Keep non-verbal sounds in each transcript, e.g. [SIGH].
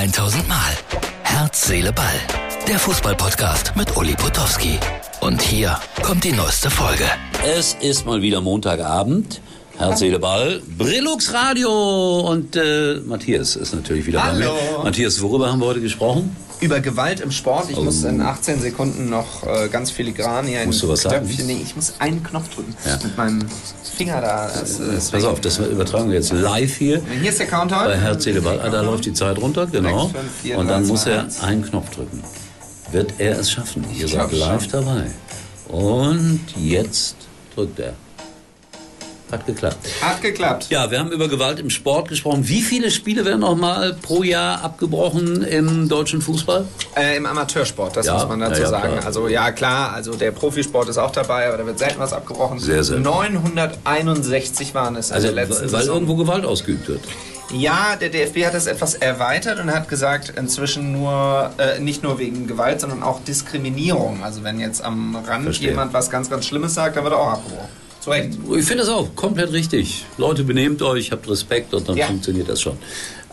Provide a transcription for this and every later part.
1000 Mal. Herz, Seele, Ball. Der Fußballpodcast mit Uli Potowski. Und hier kommt die neueste Folge. Es ist mal wieder Montagabend. Herz, Seele, Ball. Brillux Radio. Und äh, Matthias ist natürlich wieder Hallo. bei mir. Matthias, worüber haben wir heute gesprochen? Über Gewalt im Sport. Ich muss in 18 Sekunden noch äh, ganz filigran hier Oh. Musst du was sagen? Nee, ich muss einen Knopf drücken. Ja. Mit meinem Finger da. Das, äh, das Pass auf, das übertragen wir jetzt live hier. Hier ist der Countdown. Bei Herz, Seele, Ball. Ah, da läuft die Zeit runter, genau. Sechs, fünf, vier, Und dann drei, muss zwei, er eins. einen Knopf drücken. Wird er es schaffen? Ihr seid live schon. dabei. Und jetzt drückt er. Hat geklappt. Hat geklappt. Ja, wir haben über Gewalt im Sport gesprochen. Wie viele Spiele werden noch mal pro Jahr abgebrochen im deutschen Fußball? Äh, Im Amateursport, das Ja, muss man dazu ja, sagen. klar. Also ja klar, also der Profisport ist auch dabei, aber da wird selten was abgebrochen. Sehr selten. 961 waren es in Also, der letzten weil Saison. irgendwo Gewalt ausgeübt wird. Ja, der DFB hat das etwas erweitert und hat gesagt, inzwischen nur, äh, nicht nur wegen Gewalt, sondern auch Diskriminierung. Also wenn jetzt am Rand Verstehe. jemand was ganz, ganz Schlimmes sagt, dann wird er auch abgebrochen. Zu Recht. Ich finde das auch komplett richtig. Leute, benehmt euch, habt Respekt und dann Ja. funktioniert das schon.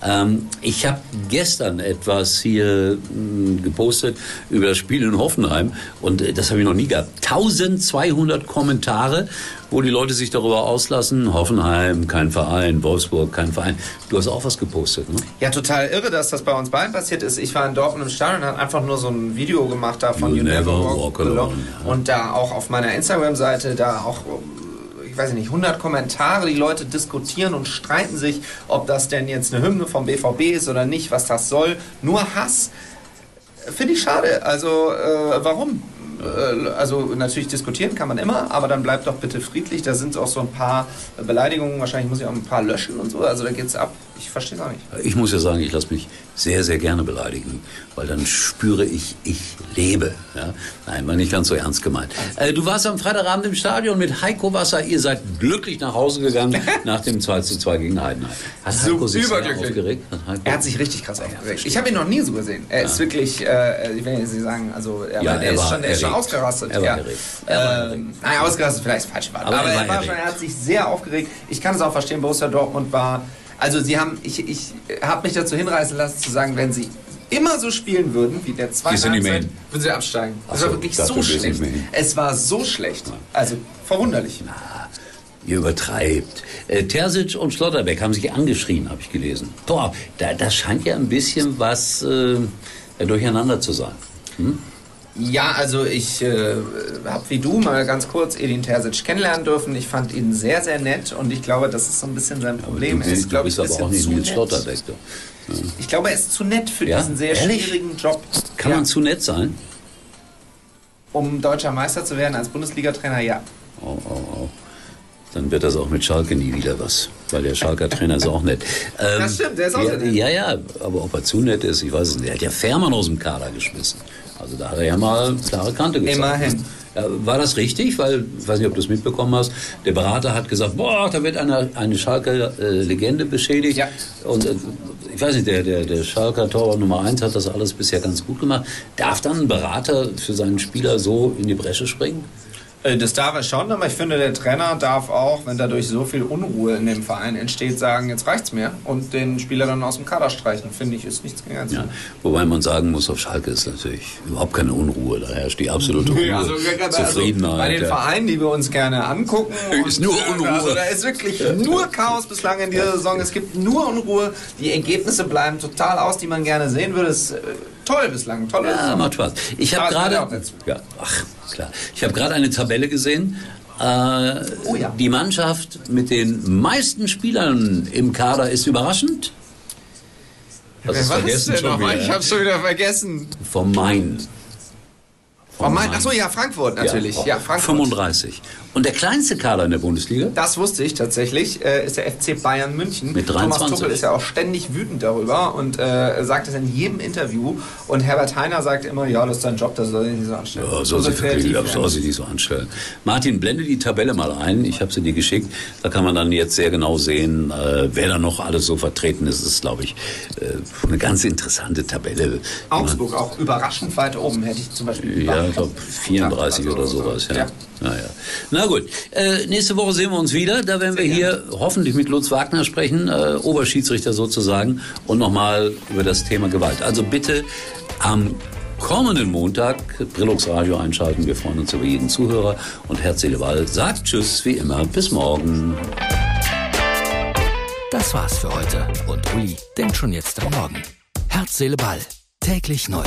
Ähm, ich habe gestern etwas hier mh, gepostet über das Spiel in Hoffenheim und äh, das habe ich noch nie gehabt. 1200 Kommentare, wo die Leute sich darüber auslassen. Hoffenheim, kein Verein, Wolfsburg, kein Verein. Du hast auch was gepostet, ne? Ja, total irre, dass das bei uns beiden passiert ist. Ich war in Dortmund im Stadion und habe einfach nur so ein Video gemacht da von You never walk alone, ja. Und da auch auf meiner Instagram-Seite, da auch, ich weiß nicht, 100 Kommentare. Die Leute diskutieren und streiten sich, ob das denn jetzt eine Hymne vom BVB ist oder nicht, was das soll. Nur Hass. Finde ich schade. Also, äh, warum? Äh, Also natürlich diskutieren kann man immer, aber dann bleibt doch bitte friedlich. Da sind auch so ein paar Beleidigungen, wahrscheinlich muss ich auch ein paar löschen und so. Also da geht's ab. Ich verstehe es auch nicht. Ich muss ja sagen, ich lasse mich sehr, sehr gerne beleidigen, weil dann spüre ich, ich lebe. Ja? Nein, war nicht ganz so ernst gemeint. Äh, du warst am Freitagabend im Stadion mit Heiko Wasser. Ihr seid glücklich nach Hause gegangen [LAUGHS] nach dem 2 zu 2 gegen Heidenheim. Hat So Heiko sich überglücklich. aufgeregt? Hat Er hat sich richtig krass aufgeregt. Ich habe ihn noch nie so gesehen. Er ist wirklich, äh, ich will jetzt nicht sagen, also er, Ja, war, er er, ist war schon, er ist schon ausgerastet. Er war ja. erregt. Er war Ähm, nein, ausgerastet vielleicht das falsche Wort. Aber Aber, er war er, war schon, er hat sich sehr aufgeregt. Ich kann es auch verstehen, Borussia Dortmund war, also sie haben, ich, ich habe mich dazu hinreißen lassen zu sagen, wenn sie immer so spielen würden, wie der zweite Halbzeit, würden sie absteigen. Es so, war wirklich so schlecht. Es war so schlecht. Also verwunderlich. Ihr übertreibt. Äh, Terzic und Schlotterbeck haben sich angeschrien, habe ich gelesen. Boah, da, das scheint ja ein bisschen was äh, durcheinander zu sein. Ja, also ich äh, habe wie du mal ganz kurz Edin Terzic kennenlernen dürfen. Ich fand ihn sehr, sehr nett und ich glaube, das ist so ein bisschen sein Problem. du, er ist, glaube ich, aber ein auch nicht nett. Schlotterbeck. Du. Ich glaube, er ist zu nett für Ja? diesen sehr Ehrlich? schwierigen Job. Kann ja. man zu nett sein? Um deutscher Meister zu werden als Bundesliga-Trainer, ja. Oh, oh, oh. Dann wird das auch mit Schalke nie wieder was, weil der Schalker Trainer ist auch nett. Ähm, Das stimmt, der ist auch ja, nett. Ja, ja, aber ob er zu nett ist, ich weiß es nicht. Er hat ja Fährmann aus dem Kader geschmissen. Also da hat er ja mal klare Kante gezeigt. Immerhin. War das richtig? Weil, ich weiß nicht, ob du es mitbekommen hast, der Berater hat gesagt, boah, da wird eine, eine Schalker äh, Legende beschädigt. Ja. Und äh, ich weiß nicht, der, der, der Schalker Torwart Nummer 1 hat das alles bisher ganz gut gemacht. Darf dann ein Berater für seinen Spieler so in die Bresche springen? Äh, Das darf er schon, aber ich finde, der Trainer darf auch, wenn dadurch so viel Unruhe in dem Verein entsteht, sagen, jetzt reicht's mir und den Spieler dann aus dem Kader streichen. Finde ich, ist nichts gegen Ja, wobei man sagen muss, auf Schalke ist natürlich überhaupt keine Unruhe. Da herrscht die absolute Ruhe, [LAUGHS] Ja, also, also Zufriedenheit. bei den ja. Vereinen, die wir uns gerne angucken. [LAUGHS] Ist nur Unruhe. Also, da ist wirklich nur Chaos bislang in dieser Saison. Es gibt nur Unruhe. Die Ergebnisse bleiben total aus, die man gerne sehen würde. Es äh, toll bislang. Tolle Ja, macht Spaß. Ich habe es gehört gerade, ja, ach klar, ich habe gerade eine Tabelle gesehen. Äh, Oh ja. Die Mannschaft mit den meisten Spielern im Kader ist überraschend. Du's war das vergessen denn nochmal? Ich ja? hab's schon wieder vergessen. Vom Main. Oh mein, achso, ja, Frankfurt natürlich. Ja, Frankfurt. 35. Und der kleinste Kader in der Bundesliga? Das wusste ich tatsächlich, äh, ist der FC Bayern München. Mit Thomas 23. Tuchel ist ja auch ständig wütend darüber und äh, sagt es in jedem Interview. Und Herbert Heiner sagt immer, ja, das ist dein Job, das soll sich nicht so anstellen. Ja, soll sich kreativ wirklich, werden. soll sich nicht so anstellen. Martin, blende die Tabelle mal ein. Ich habe sie dir geschickt. Da kann man dann jetzt sehr genau sehen, äh, wer da noch alles so vertreten ist. Das ist, glaube ich, äh, eine ganz interessante Tabelle. Augsburg auch überraschend weit oben, hätte ich zum Beispiel. Ja. Ich glaube 34 oder sowas. Ja. Ja. Naja. Na gut. Äh, nächste Woche sehen wir uns wieder. Da werden wir hier hoffentlich mit Lutz Wagner sprechen, äh, Oberschiedsrichter sozusagen, und nochmal über das Thema Gewalt. Also bitte am kommenden Montag Brillux Radio einschalten. Wir freuen uns über jeden Zuhörer. Und Herz, Seele, Ball sagt Tschüss wie immer. Bis morgen. Das war's für heute. Und Uli denkt schon jetzt am Morgen. Herz, Seele, Ball. Täglich neu.